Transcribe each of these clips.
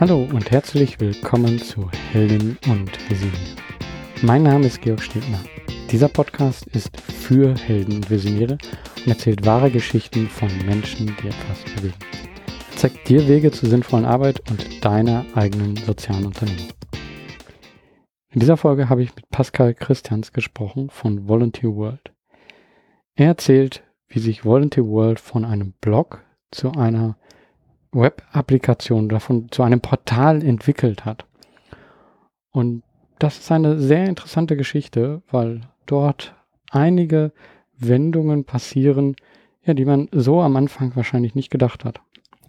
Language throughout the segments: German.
Hallo und herzlich willkommen zu Heldin und Visionär. Mein Name ist Georg Stebner. Dieser Podcast ist für Helden und Visionäre und erzählt wahre Geschichten von Menschen, die etwas bewegen. Er zeigt dir Wege zur sinnvollen Arbeit und deiner eigenen sozialen Unternehmung. In dieser Folge habe ich mit Pascal Christians gesprochen von Volunteer World. Er erzählt, wie sich Volunteer World von einem Blog zu einer Web-Applikation davon zu einem Portal entwickelt hat. Und das ist eine sehr interessante Geschichte, weil dort einige Wendungen passieren, ja, die man so am Anfang wahrscheinlich nicht gedacht hat.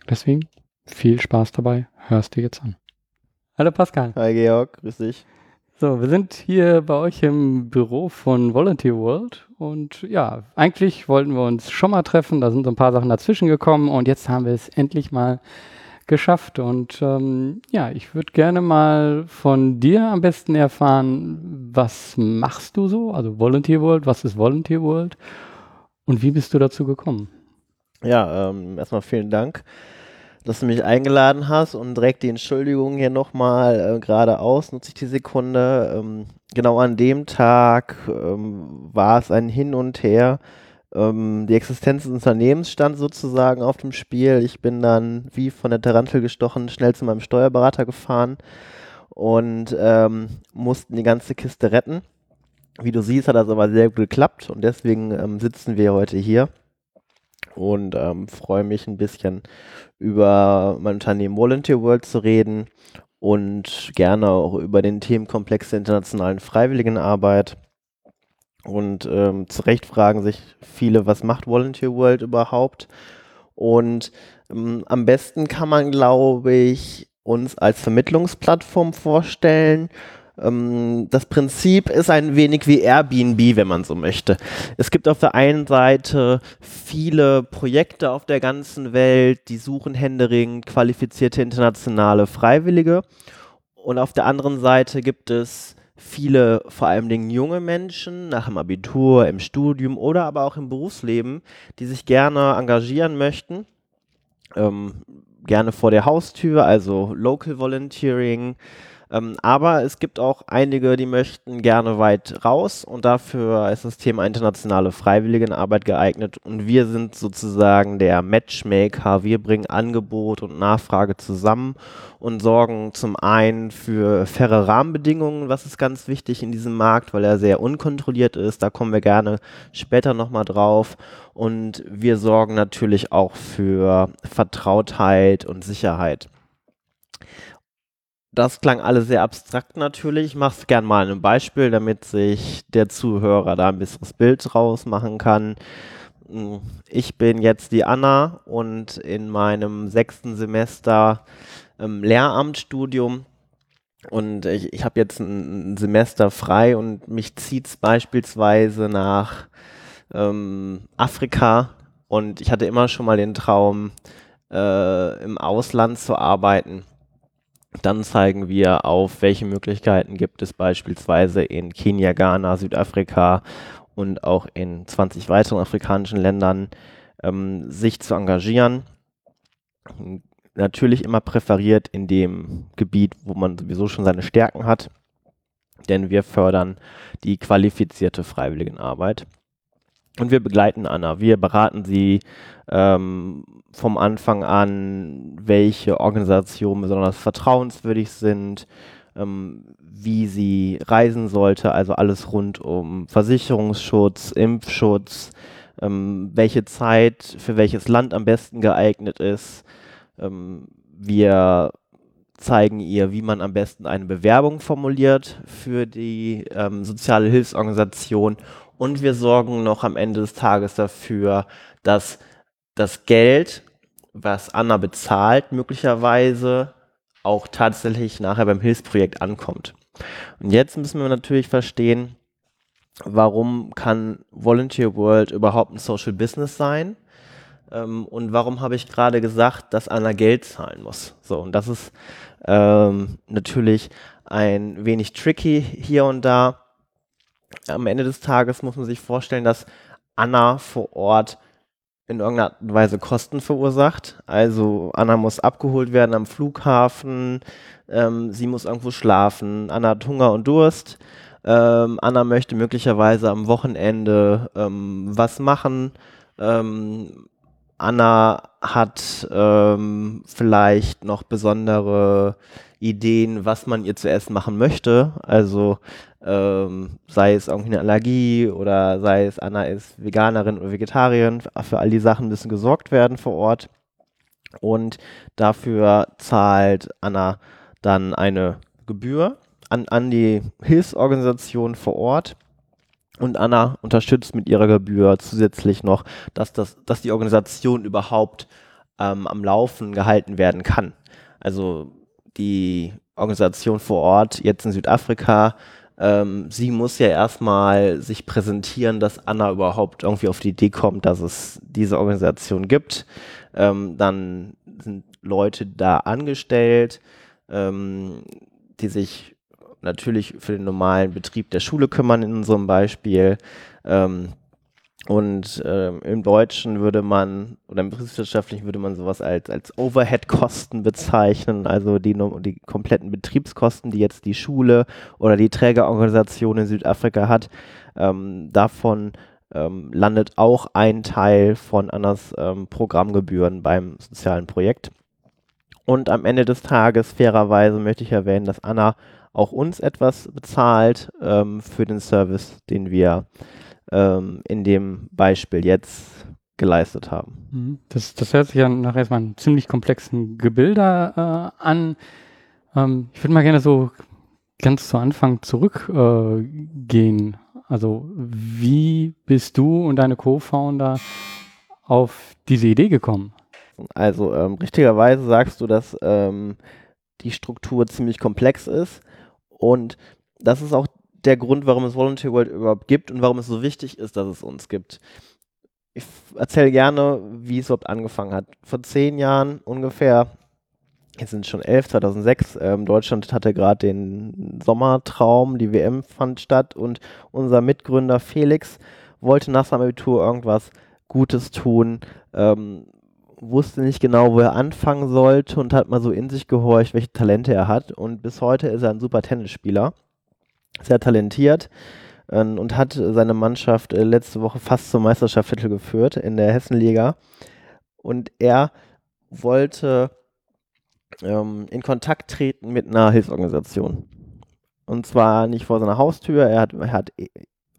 Deswegen viel Spaß dabei, hörst du jetzt an. Hallo Pascal. Hi Georg, grüß dich. So, wir sind hier bei euch im Büro von Volunteer World und ja, eigentlich wollten wir uns schon mal treffen, da sind so ein paar Sachen dazwischen gekommen und jetzt haben wir es endlich mal geschafft und ähm, ja, ich würde gerne mal von dir am besten erfahren, was machst du so, also Volunteer World, was ist Volunteer World und wie bist du dazu gekommen? Ja, ähm, erstmal vielen Dank dass du mich eingeladen hast und direkt die Entschuldigung hier nochmal äh, geradeaus, nutze ich die Sekunde. Ähm, genau an dem Tag ähm, war es ein Hin und Her. Ähm, die Existenz des Unternehmens stand sozusagen auf dem Spiel. Ich bin dann wie von der Tarantel gestochen schnell zu meinem Steuerberater gefahren und ähm, mussten die ganze Kiste retten. Wie du siehst, hat das aber sehr gut geklappt und deswegen ähm, sitzen wir heute hier und ähm, freue mich ein bisschen über mein Unternehmen Volunteer World zu reden und gerne auch über den Themenkomplex der internationalen Freiwilligenarbeit. Und ähm, zu Recht fragen sich viele, was macht Volunteer World überhaupt? Und ähm, am besten kann man, glaube ich, uns als Vermittlungsplattform vorstellen das Prinzip ist ein wenig wie Airbnb, wenn man so möchte. Es gibt auf der einen Seite viele Projekte auf der ganzen Welt, die suchen händeringend qualifizierte internationale Freiwillige. Und auf der anderen Seite gibt es viele, vor allem junge Menschen nach dem Abitur, im Studium oder aber auch im Berufsleben, die sich gerne engagieren möchten. Ähm, gerne vor der Haustür, also Local Volunteering, ähm, aber es gibt auch einige, die möchten gerne weit raus und dafür ist das Thema internationale Freiwilligenarbeit geeignet und wir sind sozusagen der Matchmaker. Wir bringen Angebot und Nachfrage zusammen und sorgen zum einen für faire Rahmenbedingungen, was ist ganz wichtig in diesem Markt, weil er sehr unkontrolliert ist. Da kommen wir gerne später nochmal drauf. Und wir sorgen natürlich auch für Vertrautheit und Sicherheit das klang alles sehr abstrakt natürlich. Ich mache es gerne mal ein Beispiel, damit sich der Zuhörer da ein besseres Bild draus machen kann. Hm, ich bin jetzt die Anna und in meinem sechsten Semester ähm, Lehramtsstudium und ich, ich habe jetzt ein, ein, Semester frei und mich zieht es beispielsweise nach ähm, Afrika und ich hatte immer schon mal den Traum, äh, im Ausland zu arbeiten. Dann zeigen wir auf, welche Möglichkeiten gibt es beispielsweise in Kenia, Ghana, Südafrika und auch in 20 weiteren afrikanischen Ländern, ähm, sich zu engagieren. Natürlich immer präferiert in dem Gebiet, wo man sowieso schon seine Stärken hat, denn wir fördern die qualifizierte Freiwilligenarbeit. Und wir begleiten Anna. Wir beraten sie ähm, vom Anfang an, welche Organisationen besonders vertrauenswürdig sind, ähm, wie sie reisen sollte, also alles rund um Versicherungsschutz, Impfschutz, ähm, welche Zeit für welches Land am besten geeignet ist. Ähm, wir zeigen ihr, wie man am besten eine Bewerbung formuliert für die ähm, soziale Hilfsorganisation und wir sorgen noch am Ende des Tages dafür, dass das Geld, was Anna bezahlt, möglicherweise auch tatsächlich nachher beim Hilfsprojekt ankommt. Und jetzt müssen wir natürlich verstehen, warum kann Volunteer World überhaupt ein Social Business sein? Ähm, und warum habe ich gerade gesagt, dass Anna Geld zahlen muss? So, und das ist ähm, natürlich ein wenig tricky hier und da am Ende des Tages muss man sich vorstellen, dass Anna vor Ort in irgendeiner Weise Kosten verursacht. Also Anna muss abgeholt werden am Flughafen, ähm, sie muss irgendwo schlafen, Anna hat Hunger und Durst. Ähm, Anna möchte möglicherweise am Wochenende ähm, was machen. Anna hat ähm, vielleicht noch besondere Ideen, was man ihr zu essen machen möchte. Also ähm, sei es irgendwie eine Allergie oder sei es Anna ist Veganerin oder Vegetarierin. Für all die Sachen müssen gesorgt werden vor Ort. Und dafür zahlt Anna dann eine Gebühr an, an die Hilfsorganisation vor Ort. Und Anna unterstützt mit ihrer Gebühr zusätzlich noch, dass, das, dass die Organisation überhaupt ähm, am Laufen gehalten werden kann. Also die Organisation vor Ort, jetzt in Südafrika, ähm, sie muss ja erstmal sich präsentieren, dass Anna überhaupt irgendwie auf die Idee kommt, dass es diese Organisation gibt. Ähm, dann sind Leute da angestellt, ähm, die sich natürlich für den normalen Betrieb der Schule kümmern in unserem Beispiel. Ähm, und ähm, im Deutschen würde man, oder im betriebswirtschaftlichen würde man sowas als, als Overhead-Kosten bezeichnen, also die, die kompletten Betriebskosten, die jetzt die Schule oder die Trägerorganisation in Südafrika hat. Ähm, davon ähm, landet auch ein Teil von Annas ähm, Programmgebühren beim sozialen Projekt. Und am Ende des Tages, fairerweise, möchte ich erwähnen, dass Anna auch uns etwas bezahlt ähm, für den Service, den wir ähm, in dem Beispiel jetzt geleistet haben. Mhm. Das, das hört sich ja nach erstmal einem ziemlich komplexen Gebilde äh, an. Ähm, ich würde mal gerne so ganz zu Anfang zurückgehen. Äh, also wie bist du und deine Co-Founder auf diese Idee gekommen? Also ähm, richtigerweise sagst du, dass ähm, die Struktur ziemlich komplex ist und das ist auch der Grund, warum es Volunteer World überhaupt gibt und warum es so wichtig ist, dass es uns gibt. Ich erzähle gerne, wie es überhaupt angefangen hat. Vor zehn Jahren ungefähr, jetzt sind es schon elf, 2006, ähm, Deutschland hatte gerade den Sommertraum, die WM fand statt und unser Mitgründer Felix wollte nach seinem Abitur irgendwas Gutes tun, ähm, wusste nicht genau, wo er anfangen sollte und hat mal so in sich gehorcht, welche Talente er hat. Und bis heute ist er ein super Tennisspieler sehr talentiert äh, und hat seine Mannschaft äh, letzte Woche fast zum Meisterschaftstitel geführt in der Hessenliga. Und er wollte ähm, in Kontakt treten mit einer Hilfsorganisation. Und zwar nicht vor seiner Haustür, er hat, er hat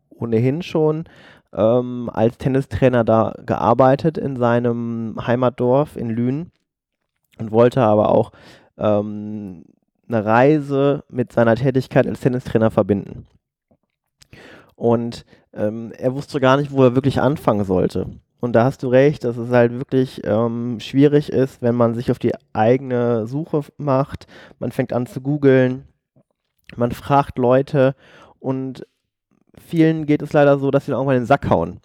ohnehin schon ähm, als Tennistrainer da gearbeitet in seinem Heimatdorf in Lünen und wollte aber auch ähm, eine Reise mit seiner Tätigkeit als Tennistrainer verbinden. Und ähm, er wusste gar nicht, wo er wirklich anfangen sollte. Und da hast du recht, dass es halt wirklich ähm, schwierig ist, wenn man sich auf die eigene Suche macht. Man fängt an zu googeln, man fragt Leute und vielen geht es leider so, dass sie dann irgendwann in den Sack hauen.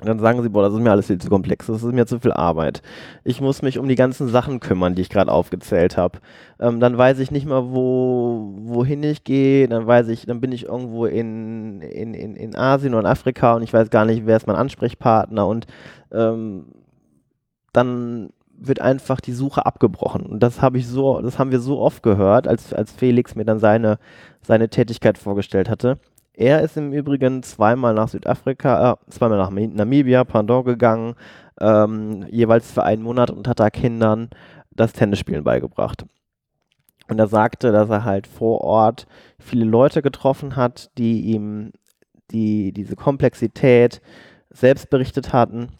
Und dann sagen sie, boah, das ist mir alles viel zu komplex, das ist mir zu viel Arbeit. Ich muss mich um die ganzen Sachen kümmern, die ich gerade aufgezählt habe. Ähm, dann weiß ich nicht mehr, wo, wohin ich gehe, dann weiß ich, dann bin ich irgendwo in, in, in, in Asien oder in Afrika und ich weiß gar nicht, wer ist mein Ansprechpartner und ähm, dann wird einfach die Suche abgebrochen. Und das habe ich so, das haben wir so oft gehört, als, als Felix mir dann seine, seine Tätigkeit vorgestellt hatte. Er ist im Übrigen zweimal nach Südafrika, äh, zweimal nach Namibia, Pardon, gegangen, ähm, jeweils für einen Monat und hat da Kindern das Tennisspielen beigebracht. Und er sagte, dass er halt vor Ort viele Leute getroffen hat, die ihm die, diese Komplexität selbst berichtet hatten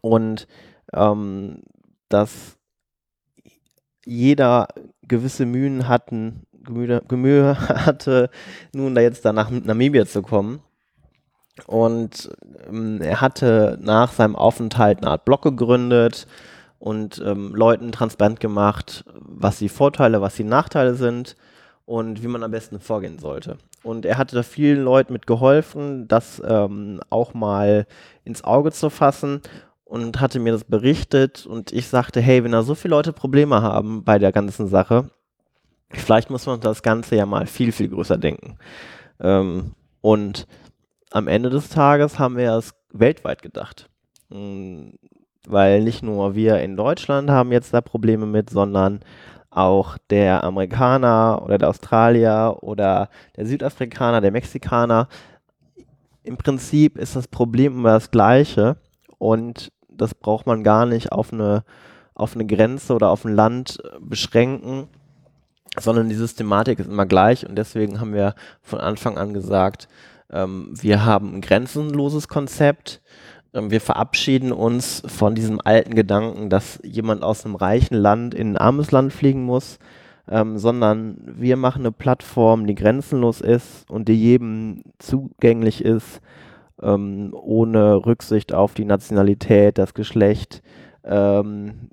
und ähm, dass jeder gewisse Mühen hatten, Gemühe hatte, nun da jetzt da nach Namibia zu kommen. Und ähm, er hatte nach seinem Aufenthalt eine Art Blog gegründet und ähm, Leuten transparent gemacht, was die Vorteile, was die Nachteile sind und wie man am besten vorgehen sollte. Und er hatte da vielen Leuten mit geholfen, das ähm, auch mal ins Auge zu fassen und hatte mir das berichtet und ich sagte, hey, wenn da so viele Leute Probleme haben bei der ganzen Sache, Vielleicht muss man das Ganze ja mal viel, viel größer denken. Ähm, und am Ende des Tages haben wir es weltweit gedacht. Mm, weil nicht nur wir in Deutschland haben jetzt da Probleme mit, sondern auch der Amerikaner oder der Australier oder der Südafrikaner, der Mexikaner. Im Prinzip ist das Problem immer das gleiche und das braucht man gar nicht auf eine, auf eine Grenze oder auf ein Land beschränken, sondern die Systematik ist immer gleich und deswegen haben wir von Anfang an gesagt, ähm, wir haben ein grenzenloses Konzept. Ähm, wir verabschieden uns von diesem alten Gedanken, dass jemand aus einem reichen Land in ein armes Land fliegen muss, ähm, sondern wir machen eine Plattform, die grenzenlos ist und die jedem zugänglich ist, ähm, ohne Rücksicht auf die Nationalität, das Geschlecht, ähm,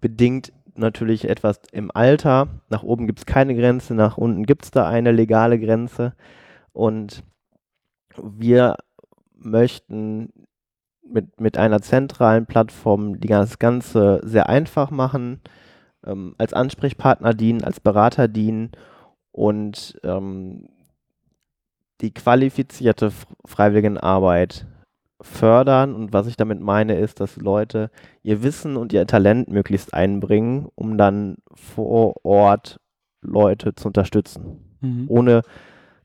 bedingt natürlich etwas im Alter. Nach oben gibt es keine Grenze, nach unten gibt es da eine legale Grenze. Und wir möchten mit, mit einer zentralen Plattform die das Ganze sehr einfach machen, ähm, als Ansprechpartner dienen, als Berater dienen und ähm, die qualifizierte Freiwilligenarbeit fördern. Und was ich damit meine, ist, dass Leute ihr Wissen und ihr Talent möglichst einbringen, um dann vor Ort Leute zu unterstützen, mhm. ohne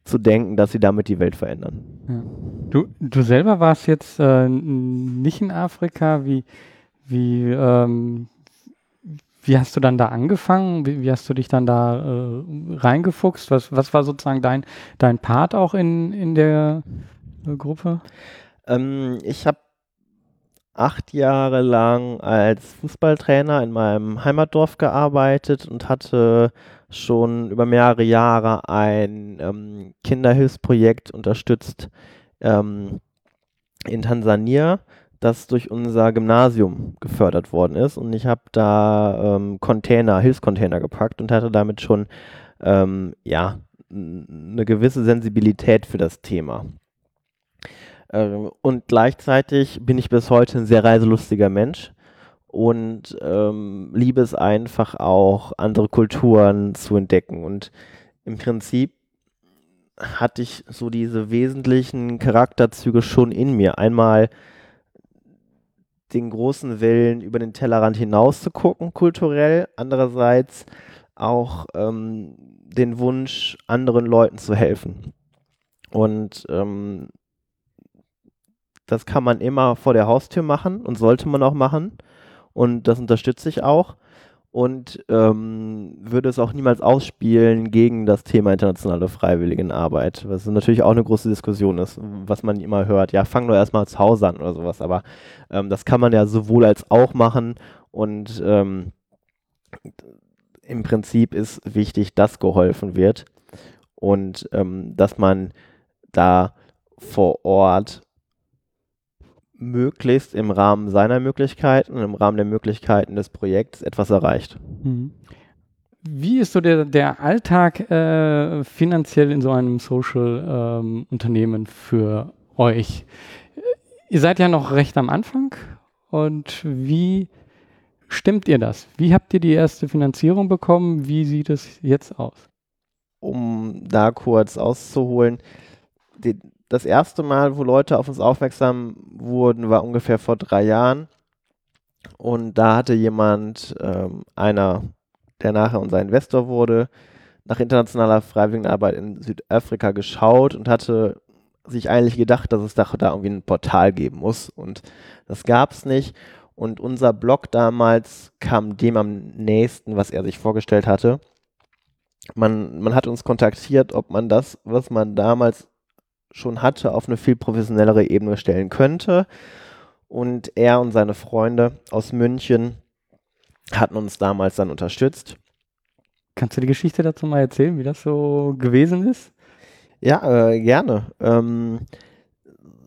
zu denken, dass sie damit die Welt verändern. Ja. Du, du selber warst jetzt äh, nicht in Afrika. Wie, wie, ähm, wie hast du dann da angefangen? Wie, wie hast du dich dann da äh, reingefuchst? Was, was war sozusagen dein, dein Part auch in, in der äh, Gruppe? Ähm, ich habe acht Jahre lang als Fußballtrainer in meinem Heimatdorf gearbeitet und hatte schon über mehrere Jahre ein ähm, Kinderhilfsprojekt unterstützt ähm, in Tansania, das durch unser Gymnasium gefördert worden ist. Und ich habe da ähm, Container, Hilfscontainer gepackt und hatte damit schon ähm, ja, eine gewisse Sensibilität für das Thema. Ähm, und gleichzeitig bin ich bis heute ein sehr reiselustiger Mensch und ähm, liebe es einfach auch, andere Kulturen zu entdecken. Und im Prinzip hatte ich so diese wesentlichen Charakterzüge schon in mir. Einmal den großen Willen, über den Tellerrand hinaus zu gucken, kulturell. Andererseits auch ähm, den Wunsch, anderen Leuten zu helfen. Und ähm, das kann man immer vor der Haustür machen und sollte man auch machen. Und das unterstütze ich auch. Und ähm, würde es auch niemals ausspielen gegen das Thema internationale Freiwilligenarbeit, was natürlich auch eine große Diskussion ist, was man immer hört. Ja, fang nur erstmal zu Hause an oder sowas, aber ähm, das kann man ja sowohl als auch machen. Und ähm, im Prinzip ist wichtig, dass geholfen wird. Und ähm, dass man da vor Ort möglichst im Rahmen seiner Möglichkeiten und im Rahmen der Möglichkeiten des Projekts etwas erreicht. Mhm. Wie ist so der, der Alltag äh, finanziell in so einem Social-Unternehmen ähm, für euch? Ihr seid ja noch recht am Anfang und wie stimmt ihr das? Wie habt ihr die erste Finanzierung bekommen? Wie sieht es jetzt aus? Um da kurz auszuholen, die, das erste Mal, wo Leute auf uns aufmerksam wurden, war ungefähr vor drei Jahren. Und da hatte jemand, ähm, einer, der nachher unser Investor wurde, nach internationaler Freiwilligenarbeit in Südafrika geschaut und hatte sich eigentlich gedacht, dass es da, da irgendwie ein Portal geben muss. Und das gab es nicht. Und unser Blog damals kam dem am nächsten, was er sich vorgestellt hatte. Man, man hat uns kontaktiert, ob man das, was man damals schon hatte, auf eine viel professionellere Ebene stellen könnte. Und er und seine Freunde aus München hatten uns damals dann unterstützt. Kannst du die Geschichte dazu mal erzählen, wie das so gewesen ist? Ja, äh, gerne. Ähm,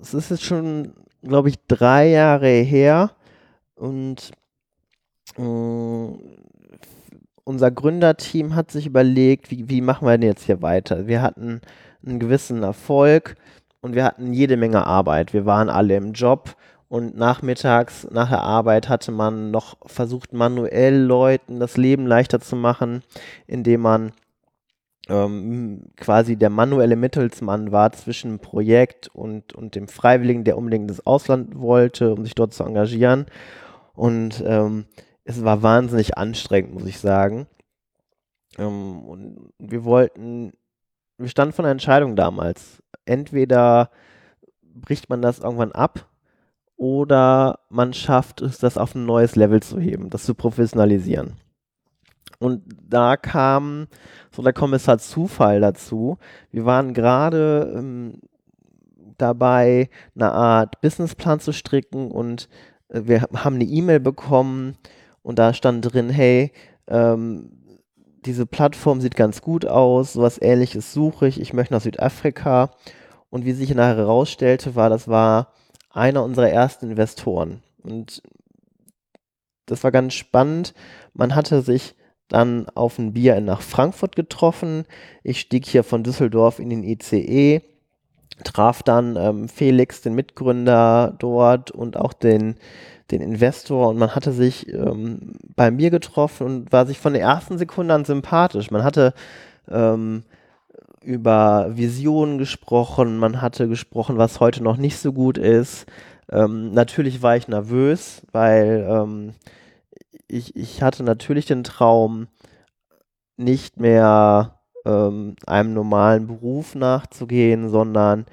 es ist jetzt schon, glaube ich, drei Jahre her und äh, unser Gründerteam hat sich überlegt, wie, wie machen wir denn jetzt hier weiter? Wir hatten einen gewissen Erfolg und wir hatten jede Menge Arbeit. Wir waren alle im Job und nachmittags nach der Arbeit hatte man noch versucht, manuell Leuten das Leben leichter zu machen, indem man ähm, quasi der manuelle Mittelsmann war zwischen Projekt und, und dem Freiwilligen, der unbedingt ins Ausland wollte, um sich dort zu engagieren. Und ähm, es war wahnsinnig anstrengend, muss ich sagen. Ähm, und wir wollten, wir standen vor einer Entscheidung damals. Entweder bricht man das irgendwann ab oder man schafft es, das auf ein neues Level zu heben, das zu professionalisieren. Und da kam so der Kommissar Zufall dazu. Wir waren gerade ähm, dabei, eine Art Businessplan zu stricken und äh, wir haben eine E-Mail bekommen und da stand drin, hey, ähm, diese Plattform sieht ganz gut aus, sowas ähnliches suche ich, ich möchte nach Südafrika. Und wie sich nachher herausstellte, war, das war einer unserer ersten Investoren. Und das war ganz spannend. Man hatte sich dann auf ein Bier nach Frankfurt getroffen. Ich stieg hier von Düsseldorf in den ICE, traf dann ähm, Felix, den Mitgründer dort und auch den, den Investor und man hatte sich ähm, bei mir getroffen und war sich von der ersten Sekunde an sympathisch. Man hatte ähm, über Visionen gesprochen, man hatte gesprochen, was heute noch nicht so gut ist. Ähm, natürlich war ich nervös, weil ähm, ich, ich hatte natürlich den Traum, nicht mehr ähm, einem normalen Beruf nachzugehen, sondern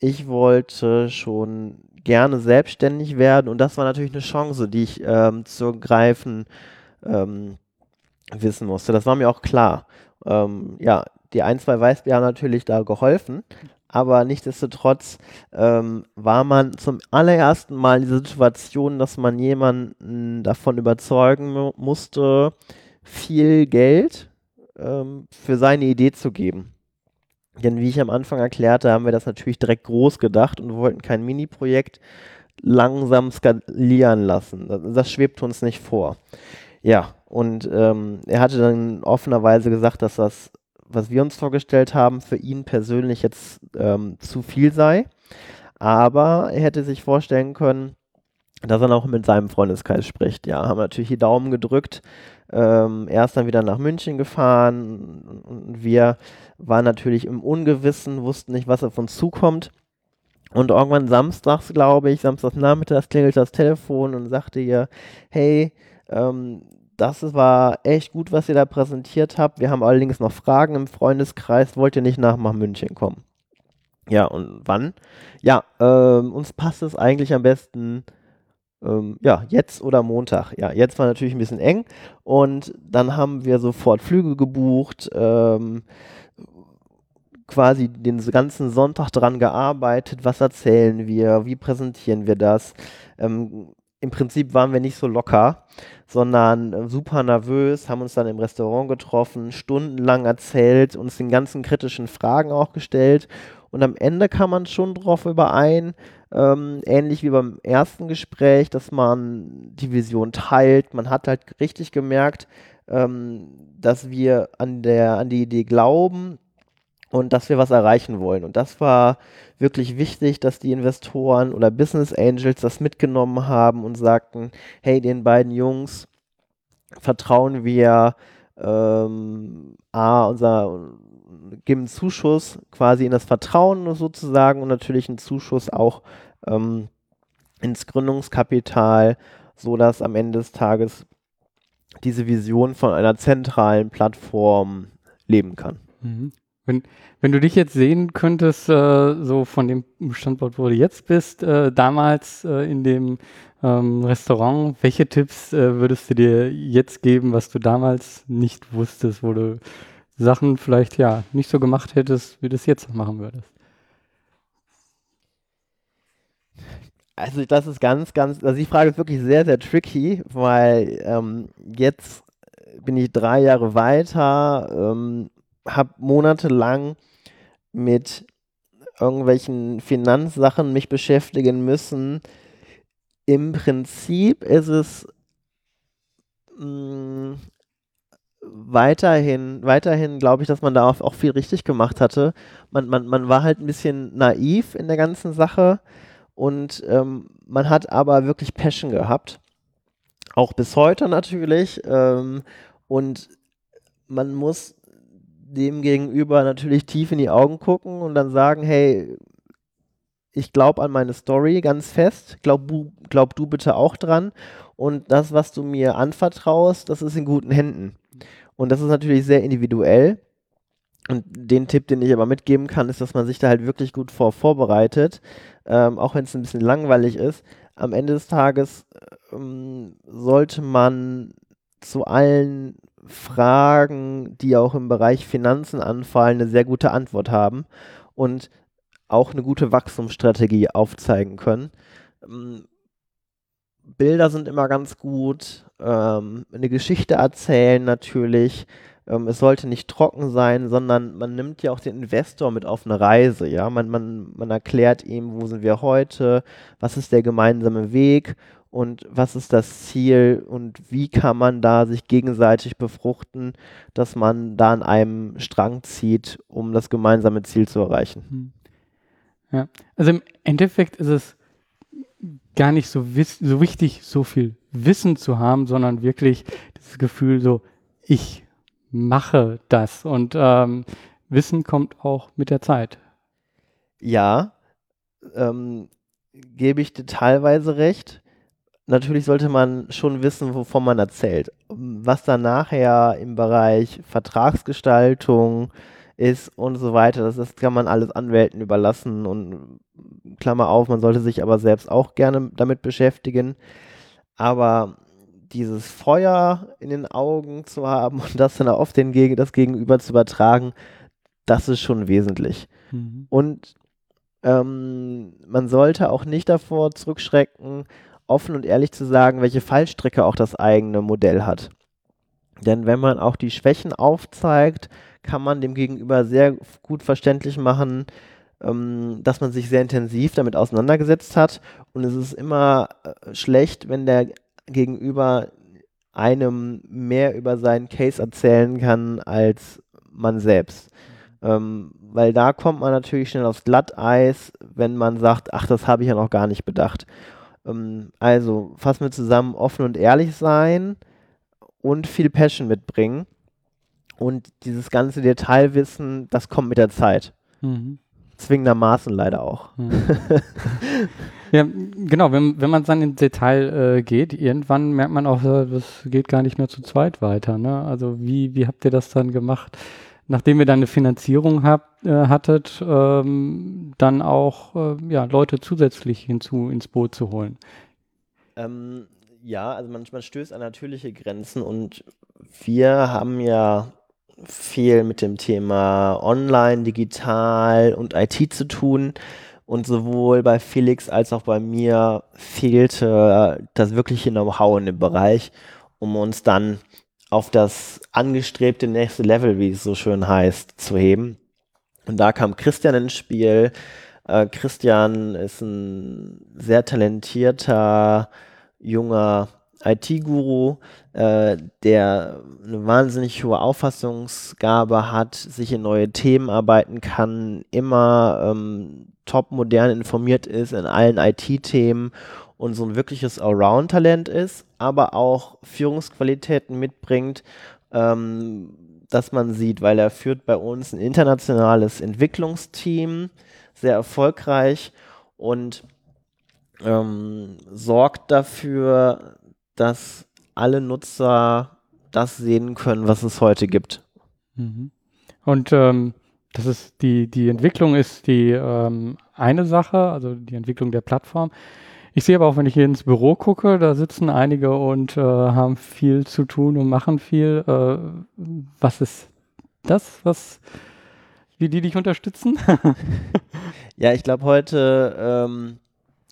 ich wollte schon gerne selbstständig werden und das war natürlich eine Chance, die ich ähm, zu greifen ähm, wissen musste. Das war mir auch klar. Ähm, ja, die ein, zwei Weißbier haben natürlich da geholfen, aber nichtsdestotrotz ähm, war man zum allerersten Mal in dieser Situation, dass man jemanden davon überzeugen musste, viel Geld ähm, für seine Idee zu geben. Denn wie ich am Anfang erklärte, haben wir das natürlich direkt groß gedacht und wollten kein Mini-Projekt langsam skalieren lassen. Das, schwebt uns nicht vor. Ja, und ähm, er hatte dann offenerweise gesagt, dass das, was wir uns vorgestellt haben, für ihn persönlich jetzt ähm, zu viel sei. Aber er hätte sich vorstellen können, dass er auch mit seinem Freundeskreis spricht. Ja, haben natürlich die Daumen gedrückt. Ähm, er ist dann wieder nach München gefahren und wir waren natürlich im Ungewissen, wussten nicht, was auf uns zukommt. Und irgendwann samstags, glaube ich, samstags nachmittags klingelt das Telefon und sagte ihr, hey, ähm, das war echt gut, was ihr da präsentiert habt. Wir haben allerdings noch Fragen im Freundeskreis. Wollt ihr nicht nach, nach München kommen? Ja, und wann? Ja, ähm, uns passt es eigentlich am besten ähm, ja, jetzt oder Montag. Ja, jetzt war natürlich ein bisschen eng und dann haben wir sofort Flüge gebucht, ähm, quasi den ganzen Sonntag dran gearbeitet, was erzählen wir, wie präsentieren wir das. Ähm, Im Prinzip waren wir nicht so locker, sondern äh, super nervös, haben uns dann im Restaurant getroffen, stundenlang erzählt, uns den ganzen kritischen Fragen auch gestellt und am Ende kam man schon drauf überein, ähm, ähnlich wie beim ersten Gespräch, dass man die Vision teilt. Man hat halt richtig gemerkt, ähm, dass wir an, der, an die Idee glauben und dass wir was erreichen wollen. Und das war wirklich wichtig, dass die Investoren oder Business Angels das mitgenommen haben und sagten, hey, den beiden Jungs vertrauen wir ähm, A, unser geben Zuschuss quasi in das Vertrauen sozusagen und natürlich einen Zuschuss auch ähm, ins Gründungskapital, so dass am Ende des Tages diese Vision von einer zentralen Plattform leben kann. Mhm. Wenn, wenn du dich jetzt sehen könntest, äh, so von dem Standort, wo du jetzt bist, äh, damals äh, in dem ähm, Restaurant, welche Tipps äh, würdest du dir jetzt geben, was du damals nicht wusstest, wo du Sachen vielleicht ja nicht so gemacht hättest, wie du es jetzt machen würdest? Also das ist ganz, ganz, also die Frage ist wirklich sehr, sehr tricky, weil ähm, jetzt bin ich drei Jahre weiter, ähm, habe monatelang mit irgendwelchen Finanzsachen mich beschäftigen müssen. Im Prinzip ist es mh, mm, weiterhin, weiterhin glaube ich, dass man da auch viel richtig gemacht hatte. Man, man, man war halt ein bisschen naiv in der ganzen Sache und ähm, man hat aber wirklich Passion gehabt. Auch bis heute natürlich. Ähm, und man muss dem gegenüber natürlich tief in die Augen gucken und dann sagen, hey, ich glaube an meine Story ganz fest, glaub, glaub du bitte auch dran und das, was du mir anvertraust, das ist in guten Händen. Und das ist natürlich sehr individuell. Und den Tipp, den ich aber mitgeben kann, ist, dass man sich da halt wirklich gut vor vorbereitet, ähm, auch wenn es ein bisschen langweilig ist. Am Ende des Tages ähm, sollte man zu allen Fragen, die auch im Bereich Finanzen anfallen, eine sehr gute Antwort haben und auch eine gute Wachstumsstrategie aufzeigen können. Ähm, Bilder sind immer ganz gut, ähm, eine Geschichte erzählen natürlich. Ähm, es sollte nicht trocken sein, sondern man nimmt ja auch den Investor mit auf eine Reise. Ja, man, man, man erklärt ihm, wo sind wir heute, was ist der gemeinsame Weg und was ist das Ziel und wie kann man da sich gegenseitig befruchten, dass man da an einem Strang zieht, um das gemeinsame Ziel zu erreichen. Hm. Ja, also im Endeffekt ist es gar nicht so, so wichtig, so viel Wissen zu haben, sondern wirklich das Gefühl so, ich mache das und ähm, Wissen kommt auch mit der Zeit. Ja, ähm, gebe ich dir teilweise recht natürlich sollte man schon wissen, wovon man erzählt. Was dann nachher im Bereich Vertragsgestaltung ist und so weiter, das, das kann man alles Anwälten überlassen und Klammer auf, man sollte sich aber selbst auch gerne damit beschäftigen. Aber dieses Feuer in den Augen zu haben und das dann auf den Geg das Gegenüber zu übertragen, das ist schon wesentlich. Mhm. Und ähm, man sollte auch nicht davor zurückschrecken, offen und ehrlich zu sagen, welche Fallstrecke auch das eigene Modell hat. Denn wenn man auch die Schwächen aufzeigt, kann man dem Gegenüber sehr gut verständlich machen, ähm, dass man sich sehr intensiv damit auseinandergesetzt hat. Und es ist immer äh, schlecht, wenn der Gegenüber einem mehr über seinen Case erzählen kann als man selbst. Ähm, weil da kommt man natürlich schnell aufs Glatteis, wenn man sagt, ach, das habe ich ja noch gar nicht bedacht. Ähm, also fassen wir zusammen, offen und ehrlich sein und viel Passion mitbringen. Und dieses ganze Detailwissen, das kommt mit der Zeit. Mhm. Zwingendermaßen leider auch. Mhm. ja, genau, wenn, wenn man dann ins Detail äh, geht, irgendwann merkt man auch, äh, das geht gar nicht mehr zu zweit weiter. Ne? Also wie, wie habt ihr das dann gemacht? nachdem ihr dann eine Finanzierung habt, äh, hattet, ähm, dann auch äh, ja, Leute zusätzlich hinzu ins Boot zu holen? Ähm, ja, also man, man stößt an natürliche Grenzen und wir haben ja viel mit dem Thema Online, Digital und IT zu tun. Und sowohl bei Felix als auch bei mir fehlte das wirkliche Know-how in dem Bereich, um uns dann auf das angestrebte nächste Level, wie es so schön heißt, zu heben. Und da kam Christian ins Spiel. Äh, Christian ist ein sehr talentierter, junger IT-Guru, äh, der eine wahnsinnig hohe Auffassungsgabe hat, sich in neue Themen arbeiten kann, immer ähm, top modern informiert ist in allen IT-Themen und so ein wirkliches Allround-Talent ist, aber auch Führungsqualitäten mitbringt, ähm, dass man sieht, weil er führt bei uns ein internationales Entwicklungsteam, sehr erfolgreich und ähm, sorgt dafür, dass alle Nutzer das sehen können, was es heute gibt. Mhm. Und ähm, das ist die, die Entwicklung ist die ähm, eine Sache, also die Entwicklung der Plattform. Ich sehe aber auch, wenn ich hier ins Büro gucke, da sitzen einige und äh, haben viel zu tun und machen viel. Äh, was ist das, was wie die dich unterstützen? ja, ich glaube, heute ähm,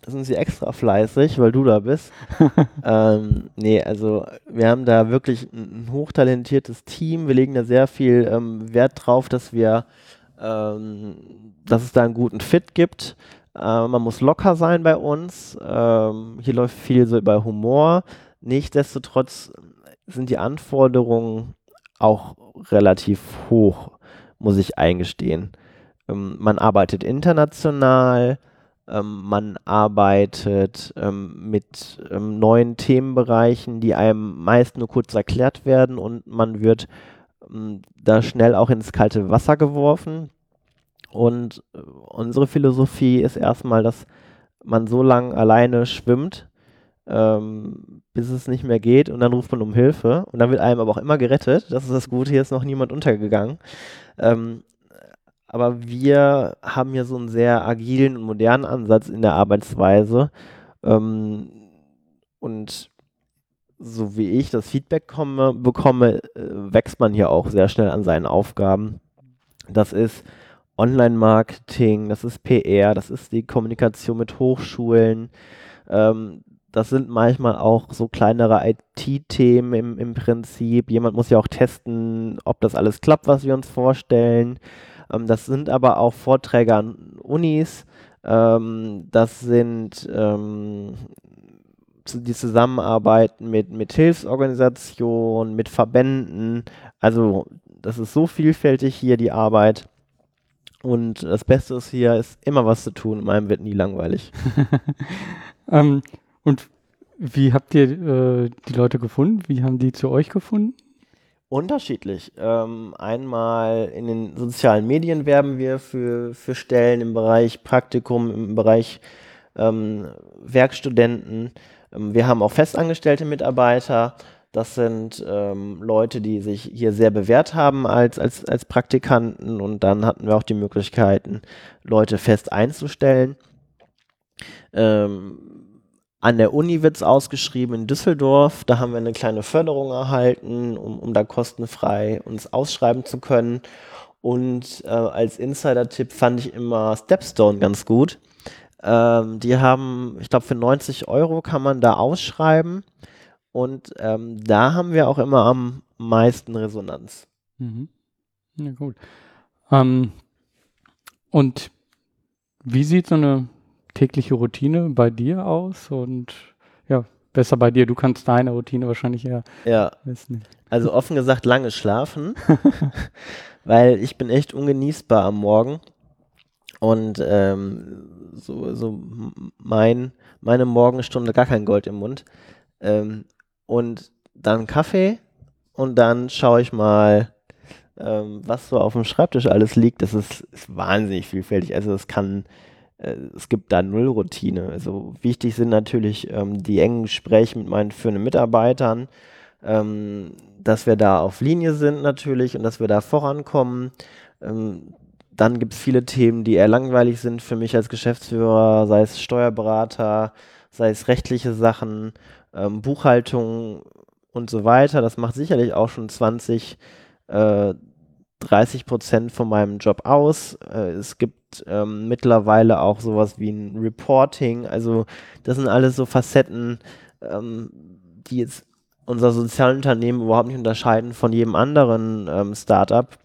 sind sie extra fleißig, weil du da bist. ähm, nee, also wir haben da wirklich ein, hochtalentiertes Team. Wir legen da sehr viel ähm, Wert drauf, dass wir, ähm, dass es da einen guten Fit gibt. Äh, man muss locker sein bei uns. Ähm, hier läuft viel so über Humor. Nichtsdestotrotz sind die Anforderungen auch relativ hoch, muss ich eingestehen. Ähm, man arbeitet international, man arbeitet ähm, mit ähm, neuen Themenbereichen, die einem meist nur kurz erklärt werden und man wird ähm, da schnell auch ins kalte Wasser geworfen. Und äh, unsere Philosophie ist erstmal, dass man so lange alleine schwimmt, ähm, bis es nicht mehr geht und dann ruft man um Hilfe und dann wird einem aber auch immer gerettet. Das ist das Gute, hier ist noch niemand untergegangen. Ähm, aber wir haben hier so einen sehr agilen und modernen Ansatz in der Arbeitsweise. Ähm, und so wie ich das Feedback komme, bekomme, äh, wächst man hier auch sehr schnell an seinen Aufgaben. Das ist Online-Marketing, das ist PR, das ist die Kommunikation mit Hochschulen. Ähm, das sind manchmal auch so kleinere IT-Themen im, im Prinzip. Jemand muss ja auch testen, ob das alles klappt, was wir uns vorstellen. Ähm, das sind aber auch Vorträge an Unis. Ähm, das sind ähm, die Zusammenarbeit mit, mit Hilfsorganisationen, mit Verbänden. Also das ist so vielfältig hier, die Arbeit. Und das Beste ist hier, ist immer was zu tun. Meinem wird nie langweilig. ähm, und wie habt ihr äh, die Leute gefunden? Wie haben die zu euch gefunden? Unterschiedlich. Ähm, einmal in den sozialen Medien werben wir für, für Stellen im Bereich Praktikum, im Bereich ähm, Werkstudenten. Ähm, wir haben auch festangestellte Mitarbeiter. Das sind ähm, Leute, die sich hier sehr bewährt haben als, als, als Praktikanten und dann hatten wir auch die Möglichkeiten, Leute fest einzustellen. Ähm, an der Uni wird es ausgeschrieben in Düsseldorf. Da haben wir eine kleine Förderung erhalten, um, um da kostenfrei uns ausschreiben zu können. Und äh, als Insider-Tipp fand ich immer Stepstone ganz gut. Ähm, die haben, ich glaube, für 90 Euro kann man da ausschreiben. Und ähm, da haben wir auch immer am meisten Resonanz. Mhm. Ja, gut. Ähm, und wie sieht so eine tägliche Routine bei dir aus? Und ja, besser bei dir. Du kannst deine Routine wahrscheinlich eher ja. wissen. Also offen gesagt, lange schlafen, weil ich bin echt ungenießbar am Morgen. Und ähm, so, so mein, meine Morgenstunde gar kein Gold im Mund. Ähm, und dann Kaffee und dann schaue ich mal, ähm, was so auf dem Schreibtisch alles liegt. Das ist, ist wahnsinnig vielfältig. Also es kann, es gibt da null Routine. Also wichtig sind natürlich ähm, die engen Gespräche mit meinen führenden Mitarbeitern, ähm, dass wir da auf Linie sind natürlich und dass wir da vorankommen. Ähm, dann gibt es viele Themen, die eher langweilig sind für mich als Geschäftsführer, sei es Steuerberater, sei es rechtliche Sachen, ähm, Buchhaltung und so weiter. Das macht sicherlich auch schon 20, äh, 30 Prozent von meinem Job aus. Äh, es gibt ähm, mittlerweile auch sowas wie ein Reporting. Also das sind alles so Facetten, ähm, die jetzt unser Sozialunternehmen überhaupt nicht unterscheiden von jedem anderen ähm, Startup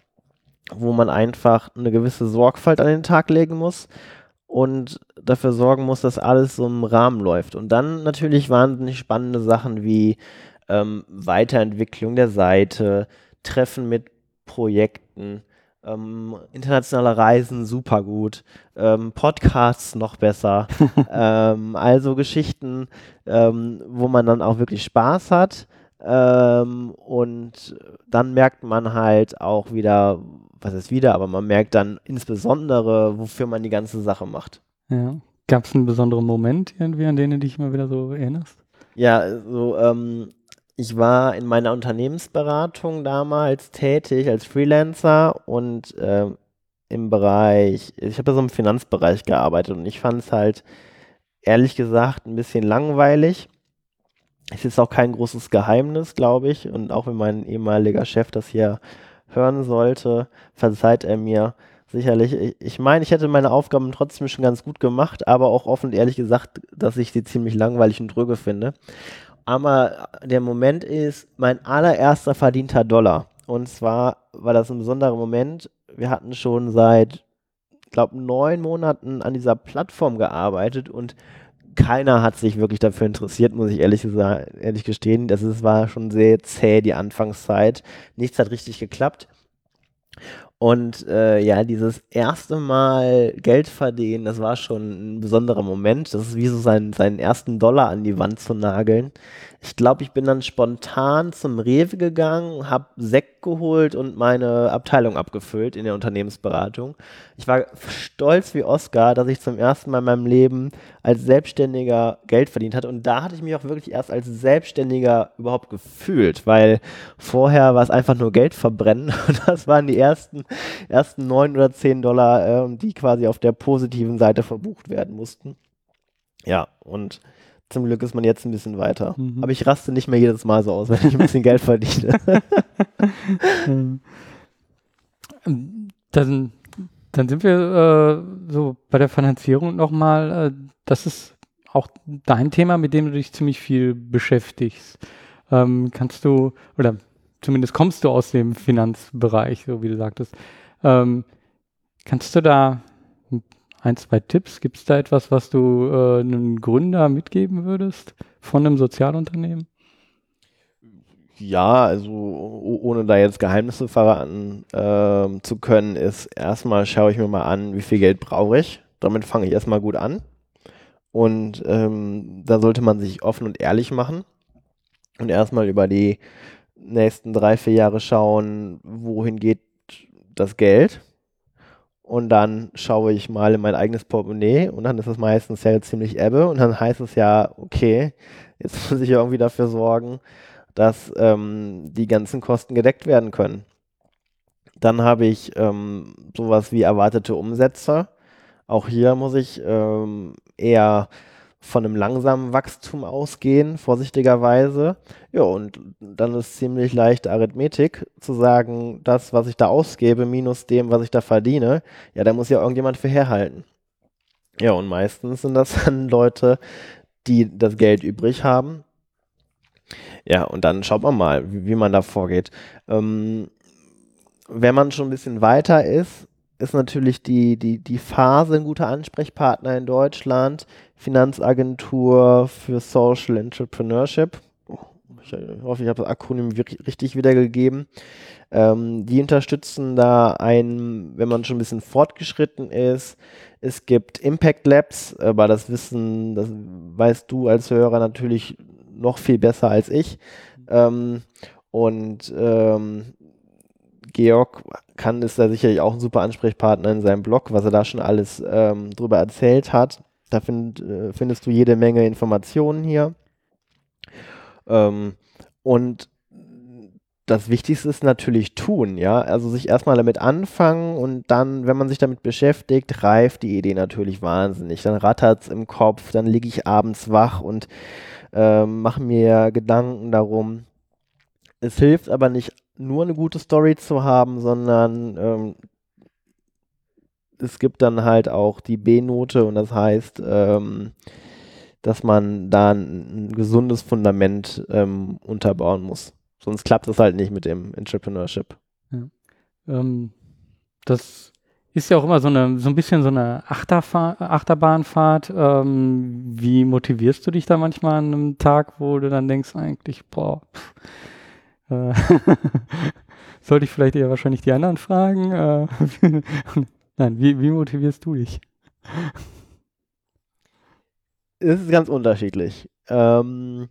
wo man einfach eine gewisse Sorgfalt an den Tag legen muss und dafür sorgen muss, dass alles so im Rahmen läuft. Und dann natürlich wahnsinnig spannende Sachen wie ähm, Weiterentwicklung der Seite, Treffen mit Projekten, ähm, internationale Reisen super gut, ähm, Podcasts noch besser, ähm, also Geschichten, ähm, wo man dann auch wirklich Spaß hat. Ähm, und dann merkt man halt auch wieder, was ist wieder, aber man merkt dann insbesondere, wofür man die ganze Sache macht. Ja. Gab es einen besonderen Moment irgendwie, an den du dich mal wieder so erinnerst? Ja, so, ähm, ich war in meiner Unternehmensberatung damals tätig als Freelancer und äh, im Bereich, ich habe da so im Finanzbereich gearbeitet und ich fand es halt ehrlich gesagt ein bisschen langweilig. Es ist auch kein großes Geheimnis, glaube ich. Und auch wenn mein ehemaliger Chef das hier hören sollte, verzeiht er mir sicherlich. Ich meine, ich hätte meine Aufgaben trotzdem schon ganz gut gemacht, aber auch offen ehrlich gesagt, dass ich sie ziemlich langweilig und dröge finde. Aber der Moment ist mein allererster verdienter Dollar. Und zwar war das ein besonderer Moment. Wir hatten schon seit, ich glaube, neun Monaten an dieser Plattform gearbeitet und keiner hat sich wirklich dafür interessiert, muss ich ehrlich, ehrlich gestehen. Das ist, war schon sehr zäh, die Anfangszeit. Nichts hat richtig geklappt. Und äh, ja, dieses erste Mal Geld verdienen, das war schon ein besonderer Moment. Das ist wie so sein, seinen ersten Dollar an die Wand zu nageln. Ich glaube, ich bin dann spontan zum Rewe gegangen, habe Sekt geholt und meine Abteilung abgefüllt in der Unternehmensberatung. Ich war stolz wie Oscar, dass ich zum ersten Mal in meinem Leben als Selbstständiger Geld verdient hatte. Und da hatte ich mich auch wirklich erst als Selbstständiger überhaupt gefühlt, weil vorher war es einfach nur Geld verbrennen. Und das waren die ersten, ersten neun oder zehn Dollar, äh, die quasi auf der positiven Seite verbucht werden mussten. Ja, und zum Glück ist man jetzt ein bisschen weiter. Mhm. Aber ich raste nicht mehr jedes Mal so aus, wenn ich ein bisschen Geld verdiene. dann, dann sind wir äh, so bei der Finanzierung nochmal. Äh, das ist auch dein Thema, mit dem du dich ziemlich viel beschäftigst. Ähm, kannst du, oder zumindest kommst du aus dem Finanzbereich, so wie du sagtest. Ähm, kannst du da ein, zwei Tipps? Gibt es da etwas, was du äh, einem Gründer mitgeben würdest von einem Sozialunternehmen? Ja, also ohne da jetzt Geheimnisse verraten äh, zu können, ist erstmal schaue ich mir mal an, wie viel Geld brauche ich. Damit fange ich erstmal gut an. Und ähm, da sollte man sich offen und ehrlich machen und erstmal über die nächsten drei, vier Jahre schauen, wohin geht das Geld und dann schaue ich mal in mein eigenes Portemonnaie und dann ist es meistens ja ziemlich ebbe und dann heißt es ja, okay, jetzt muss ich irgendwie dafür sorgen, dass ähm, die ganzen Kosten gedeckt werden können. Dann habe ich ähm, sowas wie erwartete Umsätze. Auch hier muss ich ähm, eher von einem langsamen Wachstum ausgehen, vorsichtigerweise. Ja, und dann ist ziemlich leichte Arithmetik zu sagen, das, was ich da ausgebe, minus dem, was ich da verdiene, ja, da muss ja irgendjemand für herhalten. Ja, und meistens sind das dann Leute, die das Geld übrig haben. Ja, und dann schaut man mal, wie, wie man da vorgeht. Ähm, wenn man schon ein bisschen weiter ist, ist natürlich die, die, die Phase ein guter Ansprechpartner in Deutschland. Finanzagentur für Social Entrepreneurship. Ich hoffe, ich habe das Akronym richtig wiedergegeben. Ähm, die unterstützen da einen, wenn man schon ein bisschen fortgeschritten ist. Es gibt Impact Labs, aber das Wissen, das weißt du als Hörer natürlich noch viel besser als ich. Ähm, und ähm, Georg kann, ist da sicherlich auch ein super Ansprechpartner in seinem Blog, was er da schon alles ähm, drüber erzählt hat. Da find, äh, findest du jede Menge Informationen hier. Ähm, und das Wichtigste ist natürlich tun, ja. Also sich erstmal damit anfangen und dann, wenn man sich damit beschäftigt, reift die Idee natürlich wahnsinnig. Dann rattert es im Kopf, dann liege ich abends wach und äh, mache mir Gedanken darum. Es hilft aber nicht nur eine gute Story zu haben, sondern ähm, es gibt dann halt auch die B-Note und das heißt, ähm, dass man da ein, ein gesundes Fundament ähm, unterbauen muss. Sonst klappt es halt nicht mit dem Entrepreneurship. Ja. Ähm, das ist ja auch immer so, eine, so ein bisschen so eine Achterfahr Achterbahnfahrt. Ähm, wie motivierst du dich da manchmal an einem Tag, wo du dann denkst, eigentlich, boah, pff, äh, sollte ich vielleicht eher wahrscheinlich die anderen fragen? Äh, nein, wie, wie motivierst du dich? Es ist ganz unterschiedlich. Ähm,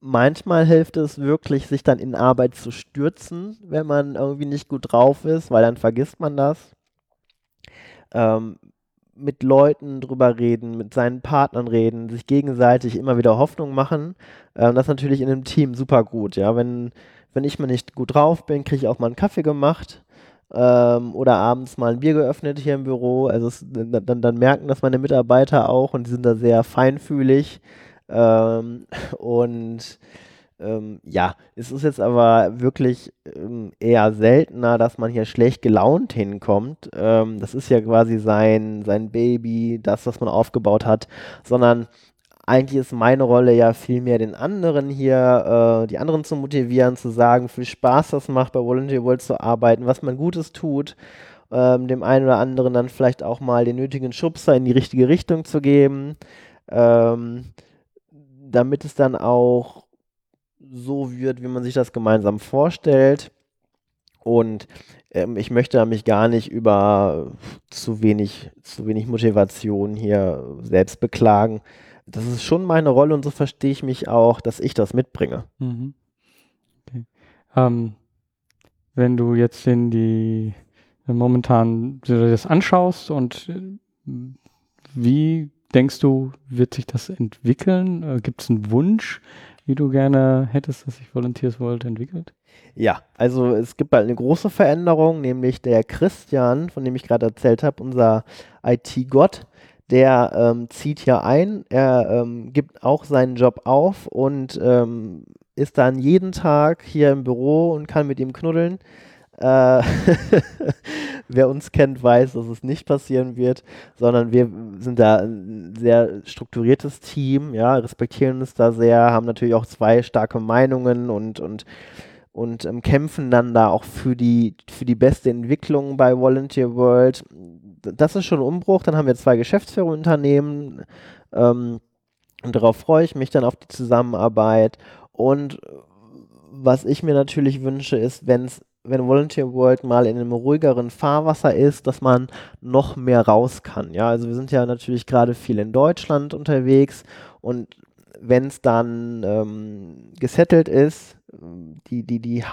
manchmal hilft es wirklich, sich dann in Arbeit zu stürzen, wenn man irgendwie nicht gut drauf ist, weil dann vergisst man das. Ähm, mit Leuten drüber reden, mit seinen Partnern reden, sich gegenseitig immer wieder Hoffnung machen. Ähm, das ist natürlich in einem Team super gut, ja. Wenn wenn ich mal nicht gut drauf bin, kriege ich auch mal einen Kaffee gemacht ähm, oder abends mal ein Bier geöffnet hier im Büro. Also es, dann, dann, merken das meine Mitarbeiter auch und die sind da sehr feinfühlig. Ähm, und ähm, ja, es ist jetzt aber wirklich ähm, eher seltener, dass man hier schlecht gelaunt hinkommt. Ähm, das ist ja quasi sein, sein Baby, das, was man aufgebaut hat, sondern eigentlich ist meine Rolle ja vielmehr den anderen hier, äh, die anderen zu motivieren, zu sagen, viel Spaß das macht, bei Volunteer World zu arbeiten, was man Gutes tut, ähm, dem einen oder anderen dann vielleicht auch mal den nötigen Schubser in die richtige Richtung zu geben, ähm, damit es dann auch so wird, wie man sich das gemeinsam vorstellt. Und ähm, ich möchte mich gar nicht über zu wenig, zu wenig Motivation hier selbst beklagen. Das ist schon meine Rolle und so verstehe ich mich auch, dass ich das mitbringe. Mhm. Okay. Ähm, wenn du jetzt in die momentan das anschaust und äh, wie denkst du, wird sich das entwickeln? Äh, Gibt es einen Wunsch, wie du gerne hättest, dass sich Volunteers World entwickelt? Ja, also es gibt bald eine große Veränderung, nämlich der Christian, von dem ich gerade erzählt habe, unser IT-Gott, der ähm, zieht hier ein, er ähm, gibt auch seinen Job auf und ähm, ist dann jeden Tag hier im Büro und kann mit ihm knuddeln. Äh, wer uns kennt, weiß, dass es nicht passieren wird, sondern wir sind da ein sehr strukturiertes Team, ja, respektieren uns da sehr, haben natürlich auch zwei starke Meinungen und, und, und ähm, kämpfen dann da auch für die, für die beste Entwicklung bei Volunteer World. Das ist schon ein Umbruch. Dann haben wir zwei Geschäftsführerunternehmen ähm, und darauf freue ich mich dann auf die Zusammenarbeit. Und was ich mir natürlich wünsche, ist, wenn es wenn Volunteer World mal in einem ruhigeren Fahrwasser ist, dass man noch mehr raus kann. Ja, also wir sind ja natürlich gerade viel in Deutschland unterwegs und wenn es dann ähm, gesettelt ist, die, die, die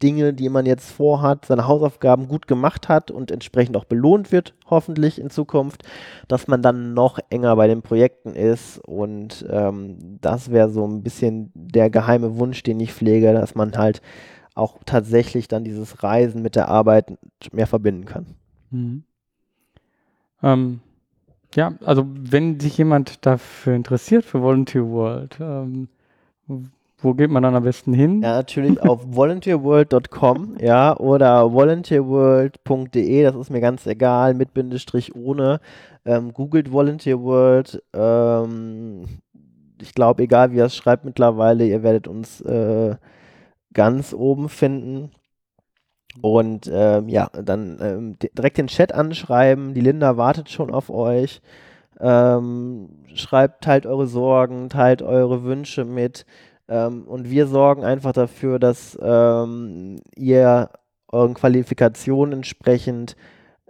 Hauptdinge, die man jetzt vorhat, seine Hausaufgaben gut gemacht hat und entsprechend auch belohnt wird, hoffentlich in Zukunft, dass man dann noch enger bei den Projekten ist und ähm, das wäre so ein bisschen der geheime Wunsch, den ich pflege, dass man halt auch tatsächlich dann dieses Reisen mit der Arbeit mehr verbinden kann. Mhm. Ähm, ja, also wenn sich jemand dafür interessiert, für Volunteer World, ähm, wo geht man dann am besten hin? Ja, natürlich auf volunteerworld.com, ja, oder volunteerworld.de, das ist mir ganz egal, mit Bindestrich ohne. Ähm, googelt Volunteer World. Ähm, ich glaube, egal wie ihr es schreibt mittlerweile, ihr werdet uns äh, ganz oben finden. Und ähm, ja, dann ähm, direkt den Chat anschreiben. Die Linda wartet schon auf euch. Ähm, schreibt, teilt eure Sorgen, teilt eure Wünsche mit. Ähm, und wir sorgen einfach dafür, dass ähm, ihr euren Qualifikationen entsprechend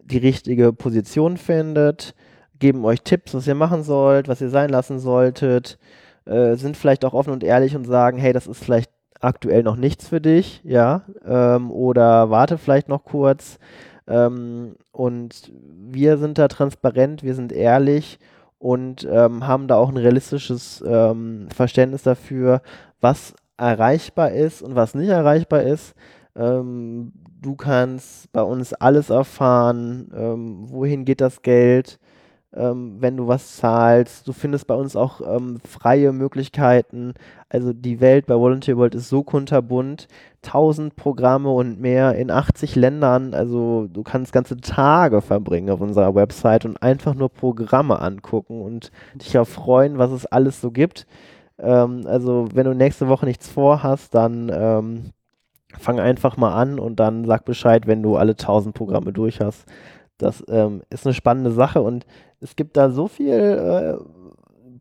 die richtige Position findet. Geben euch Tipps, was ihr machen sollt, was ihr sein lassen solltet. Äh, sind vielleicht auch offen und ehrlich und sagen, hey, das ist vielleicht aktuell noch nichts für dich, ja, ähm, oder warte vielleicht noch kurz. Ähm, und wir sind da transparent, wir sind ehrlich und ähm, haben da auch ein realistisches ähm, Verständnis dafür, was erreichbar ist und was nicht erreichbar ist. Ähm, du kannst bei uns alles erfahren, ähm, wohin geht das Geld, ähm, wenn du was zahlst. Du findest bei uns auch ähm, freie Möglichkeiten. Also die Welt bei Volunteer World ist so kunterbunt. 1000 Programme und mehr in 80 Ländern. Also du kannst ganze Tage verbringen auf unserer Website und einfach nur Programme angucken und dich auch freuen, was es alles so gibt. Ähm, also wenn du nächste Woche nichts vorhast, dann ähm, fang einfach mal an und dann sag Bescheid, wenn du alle 1000 Programme durch hast. Das ähm, ist eine spannende Sache und es gibt da so viel äh,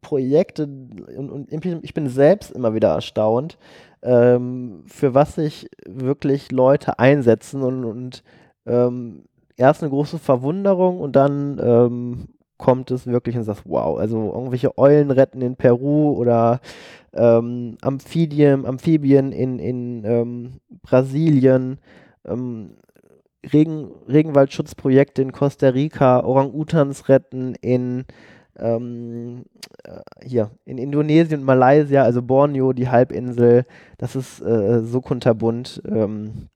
Projekte und, und, ich bin selbst immer wieder erstaunt, ähm, für was sich wirklich Leute einsetzen und, und ähm, erst eine große Verwunderung und dann ähm, kommt es wirklich und sagt, wow, also irgendwelche Eulen retten in Peru oder ähm, Amphibien, Amphibien in, in ähm, Brasilien, ähm, Regen, Regenwaldschutzprojekte in Costa Rica, Orang-Utans retten in ähm, äh, hier in Indonesien und Malaysia, also Borneo, die Halbinsel. Das ist äh, so kunterbunt. Ähm,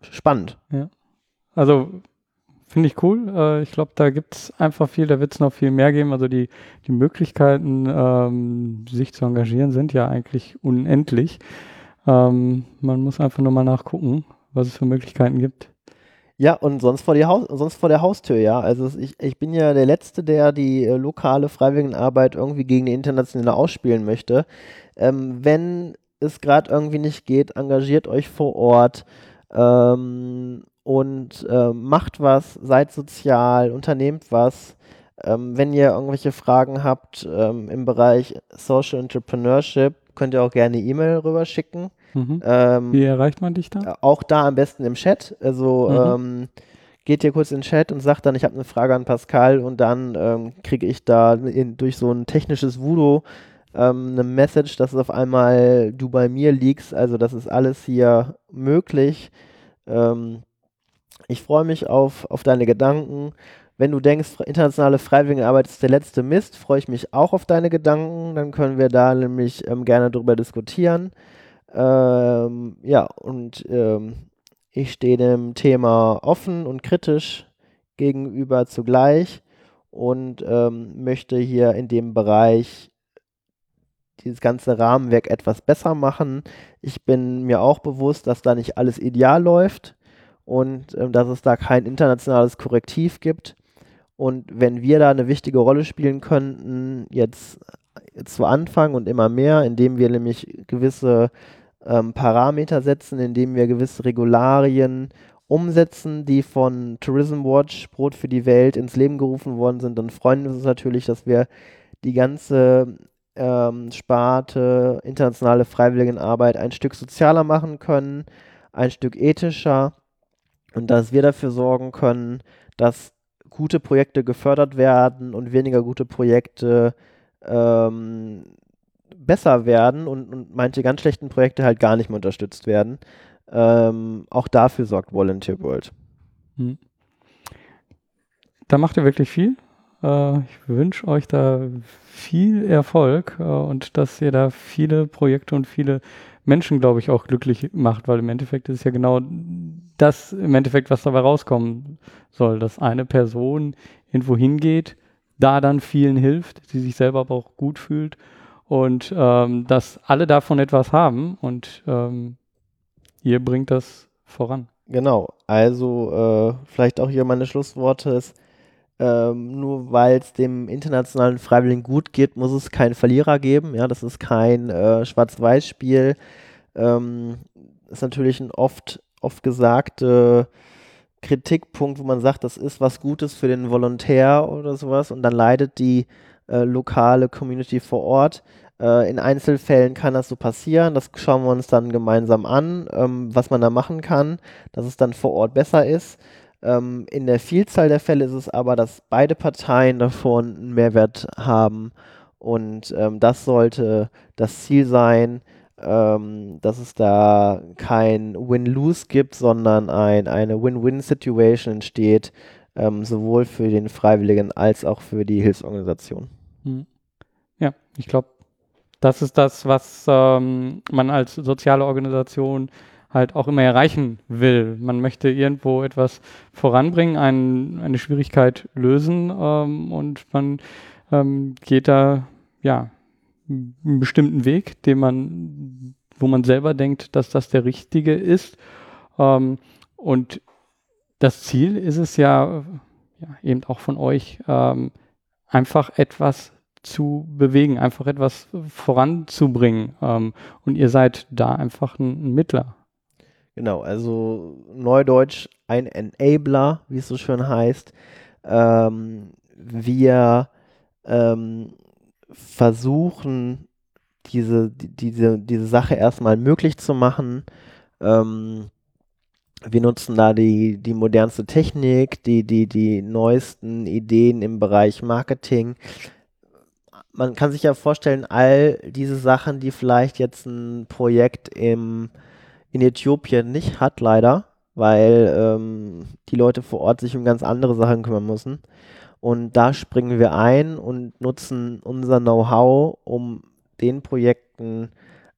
spannend. Ja. Also finde ich cool. Äh, ich glaube, da gibt es einfach viel, da wird es noch viel mehr geben. Also die, die Möglichkeiten, ähm, sich zu engagieren, sind ja eigentlich unendlich. Ähm, man muss einfach nur mal nachgucken was es für Möglichkeiten gibt. Ja, und sonst vor, die Haus sonst vor der Haustür, ja. Also ich, ich bin ja der Letzte, der die äh, lokale Freiwilligenarbeit irgendwie gegen die internationale ausspielen möchte. Ähm, wenn es gerade irgendwie nicht geht, engagiert euch vor Ort ähm, und äh, macht was, seid sozial, unternehmt was. Ähm, wenn ihr irgendwelche Fragen habt ähm, im Bereich Social Entrepreneurship, könnt ihr auch gerne E-Mail rüberschicken. Mhm. Ähm, Wie erreicht man dich da? Auch da am besten im Chat. Also mhm. ähm, geht ihr kurz in den Chat und sagt dann, ich habe eine Frage an Pascal und dann ähm, kriege ich da in, durch so ein technisches Voodoo ähm, eine Message, dass auf einmal du bei mir liegst. Also das ist alles hier möglich. Ähm, ich freue mich auf, auf deine Gedanken. Wenn du denkst, internationale Freiwilligenarbeit ist der letzte Mist, freue ich mich auch auf deine Gedanken. Dann können wir da nämlich ähm, gerne drüber diskutieren. Ähm, ja, und ähm, ich stehe dem Thema offen und kritisch gegenüber zugleich und ähm, möchte hier in dem Bereich dieses ganze Rahmenwerk etwas besser machen. Ich bin mir auch bewusst, dass da nicht alles ideal läuft und ähm, dass es da kein internationales Korrektiv gibt. Und wenn wir da eine wichtige Rolle spielen könnten, jetzt, jetzt zu Anfang und immer mehr, indem wir nämlich gewisse ähm, Parameter setzen, indem wir gewisse Regularien umsetzen, die von Tourism Watch, Brot für die Welt, ins Leben gerufen worden sind, dann freuen wir uns natürlich, dass wir die ganze ähm, Sparte internationale Freiwilligenarbeit ein Stück sozialer machen können, ein Stück ethischer. Und dass wir dafür sorgen können, dass gute Projekte gefördert werden und weniger gute Projekte ähm, besser werden und, und, manche ganz schlechten Projekte halt gar nicht mehr unterstützt werden. Ähm, auch dafür sorgt Volunteer World. Hm. Da macht ihr wirklich viel. Äh, ich wünsche euch da viel Erfolg äh, und dass ihr da viele Projekte und viele Menschen, glaube ich, auch glücklich macht, weil im Endeffekt ist ja genau das im Endeffekt, was dabei rauskommen soll, dass eine Person irgendwo hingeht, da dann vielen hilft, die sich selber aber auch gut fühlt und ähm, dass alle davon etwas haben und ähm, ihr bringt das voran. Genau, also äh, vielleicht auch hier meine Schlussworte ist, ähm, nur weil es dem internationalen Freiwilligen gut geht, muss es keinen Verlierer geben. Ja, das ist kein äh, Schwarz-Weiß-Spiel. Ähm, ist natürlich ein oft, oft gesagter Kritikpunkt, wo man sagt, das ist was Gutes für den Volontär oder sowas und dann leidet die äh, lokale Community vor Ort. Äh, in Einzelfällen kann das so passieren. Das schauen wir uns dann gemeinsam an, ähm, was man da machen kann, dass es dann vor Ort besser ist. Ähm, in der Vielzahl der Fälle ist es aber, dass beide Parteien davon einen Mehrwert haben und ähm, das sollte das Ziel sein, ähm, dass es da kein Win-Lose gibt, sondern ein, eine Win-Win-Situation entsteht, ähm, sowohl für den Freiwilligen als auch für die Hilfsorganisation. Hm. Ja, ich glaube, das ist das, was ähm, man als soziale Organisation halt auch immer erreichen will. Man möchte irgendwo etwas voranbringen, ein, eine Schwierigkeit lösen ähm, und man ähm, geht da ja einen bestimmten Weg, den man, wo man selber denkt, dass das der richtige ist. Ähm, und das Ziel ist es ja, ja eben auch von euch, ähm, einfach etwas zu bewegen, einfach etwas voranzubringen. Ähm, und ihr seid da einfach ein, ein Mittler. Genau, also Neudeutsch ein Enabler, wie es so schön heißt. Ähm, wir ähm, versuchen, diese, diese, diese Sache erstmal möglich zu machen. Ähm, wir nutzen da die, die modernste Technik, die, die, die neuesten Ideen im Bereich Marketing. Man kann sich ja vorstellen, all diese Sachen, die vielleicht jetzt ein Projekt im in Äthiopien nicht hat, leider, weil ähm, die Leute vor Ort sich um ganz andere Sachen kümmern müssen. Und da springen wir ein und nutzen unser Know-how, um den Projekten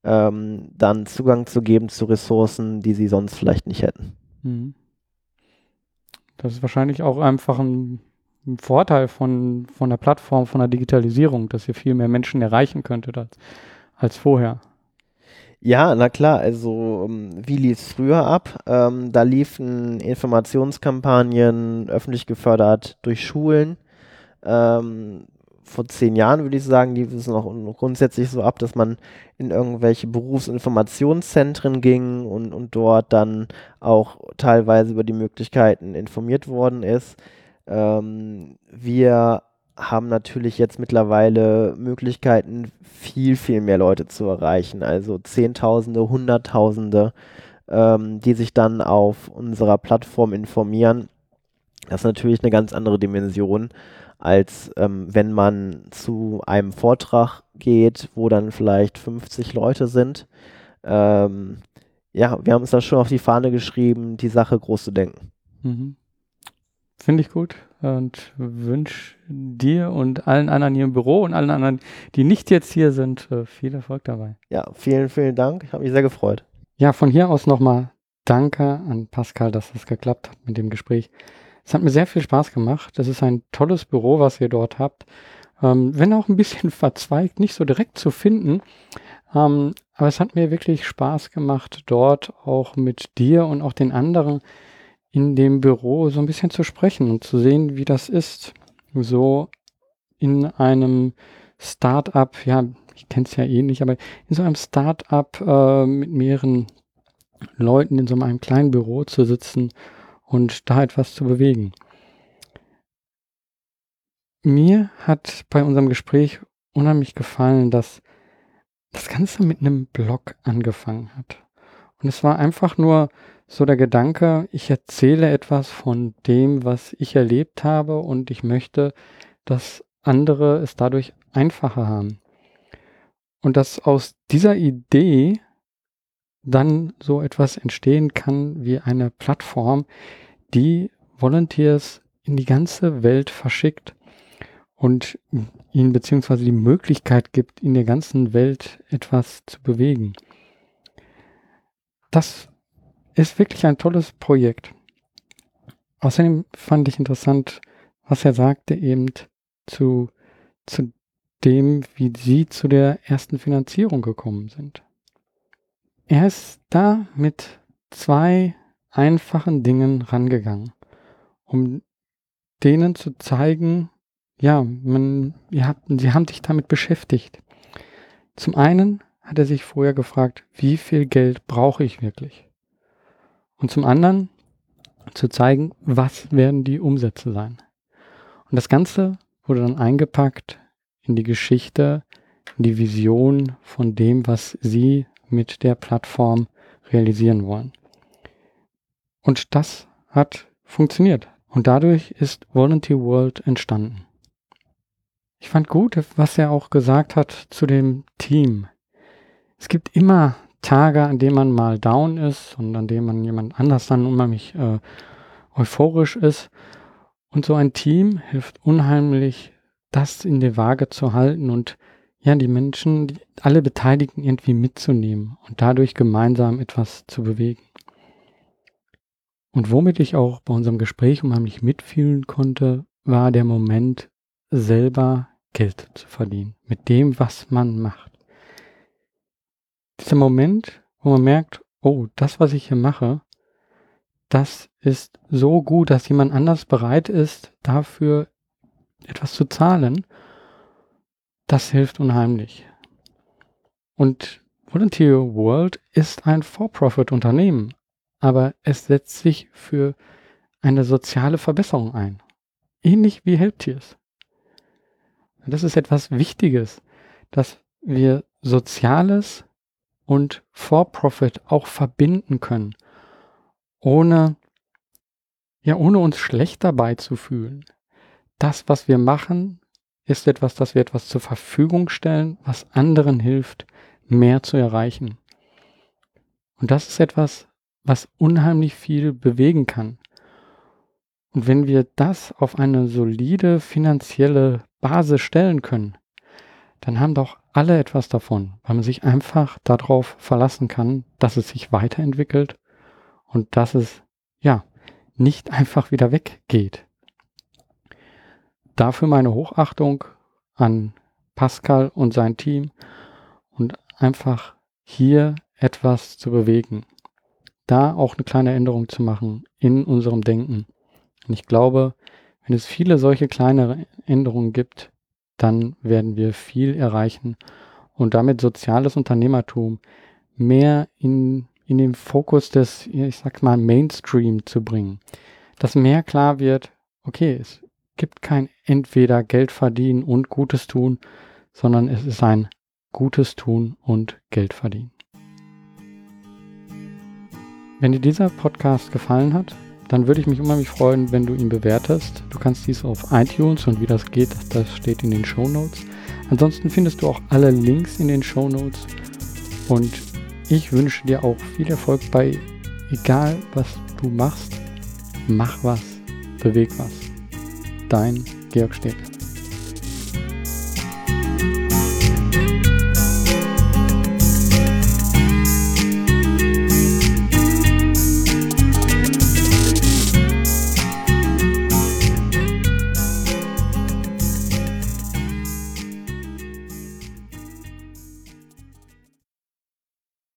ähm, dann Zugang zu geben zu Ressourcen, die sie sonst vielleicht nicht hätten. Mhm. Das ist wahrscheinlich auch einfach ein, ein, Vorteil von, von der Plattform, von der Digitalisierung, dass ihr viel mehr Menschen erreichen könntet als, als vorher. Ja, na klar, also ähm, wie lief es früher ab? Ähm, da liefen Informationskampagnen öffentlich gefördert durch Schulen. Ähm, vor zehn Jahren würde ich sagen, lief es noch grundsätzlich so ab, dass man in irgendwelche Berufsinformationszentren ging und, und dort dann auch teilweise über die Möglichkeiten informiert worden ist. Ähm, wir haben natürlich jetzt mittlerweile Möglichkeiten, viel, viel mehr Leute zu erreichen. Also Zehntausende, Hunderttausende, ähm, die sich dann auf unserer Plattform informieren. Das ist natürlich eine ganz andere Dimension, als ähm, wenn man zu einem Vortrag geht, wo dann vielleicht 50 Leute sind. Ähm, ja, wir haben uns da schon auf die Fahne geschrieben, die Sache groß zu denken. Mhm. Finde ich gut und wünsche dir und allen anderen hier im Büro und allen anderen, die nicht jetzt hier sind, äh, viel Erfolg dabei. Ja, vielen, vielen Dank. Ich habe mich sehr gefreut. Ja, von hier aus nochmal danke an Pascal, dass das geklappt hat mit dem Gespräch. Es hat mir sehr viel Spaß gemacht. Das ist ein tolles Büro, was ihr dort habt. Ähm, wenn auch ein bisschen verzweigt, nicht so direkt zu finden. Ähm, aber es hat mir wirklich Spaß gemacht, dort auch mit dir und auch den anderen in dem Büro so ein bisschen zu sprechen und zu sehen, wie das ist, so in einem Start-up, ja, ich kenne es ja eh nicht, aber in so einem Start-up äh, mit mehreren Leuten in so einem kleinen Büro zu sitzen und da etwas zu bewegen. Mir hat bei unserem Gespräch unheimlich gefallen, dass das Ganze mit einem Blog angefangen hat. Und es war einfach nur so der Gedanke, ich erzähle etwas von dem, was ich erlebt habe und ich möchte, dass andere es dadurch einfacher haben. Und dass aus dieser Idee dann so etwas entstehen kann wie eine Plattform, die Volunteers in die ganze Welt verschickt und ihnen beziehungsweise die Möglichkeit gibt, in der ganzen Welt etwas zu bewegen. Das ist wirklich ein tolles Projekt. Außerdem fand ich interessant, was er sagte eben zu, zu dem, wie sie zu der ersten Finanzierung gekommen sind. Er ist da mit zwei einfachen Dingen rangegangen, um denen zu zeigen, ja, man, ihr habt, sie haben sich damit beschäftigt. Zum einen hat er sich vorher gefragt, wie viel Geld brauche ich wirklich? Und zum anderen zu zeigen, was werden die Umsätze sein. Und das Ganze wurde dann eingepackt in die Geschichte, in die Vision von dem, was sie mit der Plattform realisieren wollen. Und das hat funktioniert. Und dadurch ist Volunteer World entstanden. Ich fand gut, was er auch gesagt hat zu dem Team. Es gibt immer Tage, an denen man mal down ist und an denen man jemand anders dann unheimlich äh, euphorisch ist. Und so ein Team hilft unheimlich, das in der Waage zu halten und ja, die Menschen, die, alle Beteiligten irgendwie mitzunehmen und dadurch gemeinsam etwas zu bewegen. Und womit ich auch bei unserem Gespräch unheimlich mitfühlen konnte, war der Moment, selber Geld zu verdienen mit dem, was man macht dieser Moment, wo man merkt, oh, das, was ich hier mache, das ist so gut, dass jemand anders bereit ist, dafür etwas zu zahlen, das hilft unheimlich. Und Volunteer World ist ein For-Profit-Unternehmen, aber es setzt sich für eine soziale Verbesserung ein. Ähnlich wie Helptiers. Das ist etwas Wichtiges, dass wir Soziales und For-Profit auch verbinden können, ohne, ja, ohne uns schlecht dabei zu fühlen. Das, was wir machen, ist etwas, das wir etwas zur Verfügung stellen, was anderen hilft, mehr zu erreichen. Und das ist etwas, was unheimlich viel bewegen kann. Und wenn wir das auf eine solide finanzielle Basis stellen können, dann haben doch alle etwas davon, weil man sich einfach darauf verlassen kann, dass es sich weiterentwickelt und dass es ja nicht einfach wieder weggeht. Dafür meine Hochachtung an Pascal und sein Team und einfach hier etwas zu bewegen. Da auch eine kleine Änderung zu machen in unserem Denken. Und ich glaube, wenn es viele solche kleine Änderungen gibt, dann werden wir viel erreichen und damit soziales Unternehmertum mehr in, in den Fokus des, ich sag mal, Mainstream zu bringen. Dass mehr klar wird, okay, es gibt kein entweder Geld verdienen und Gutes tun, sondern es ist ein Gutes tun und Geld verdienen. Wenn dir dieser Podcast gefallen hat, dann würde ich mich unheimlich freuen, wenn du ihn bewertest. Du kannst dies auf iTunes und wie das geht, das steht in den Show Notes. Ansonsten findest du auch alle Links in den Show Notes. Und ich wünsche dir auch viel Erfolg bei egal was du machst. Mach was, beweg was. Dein Georg Städte.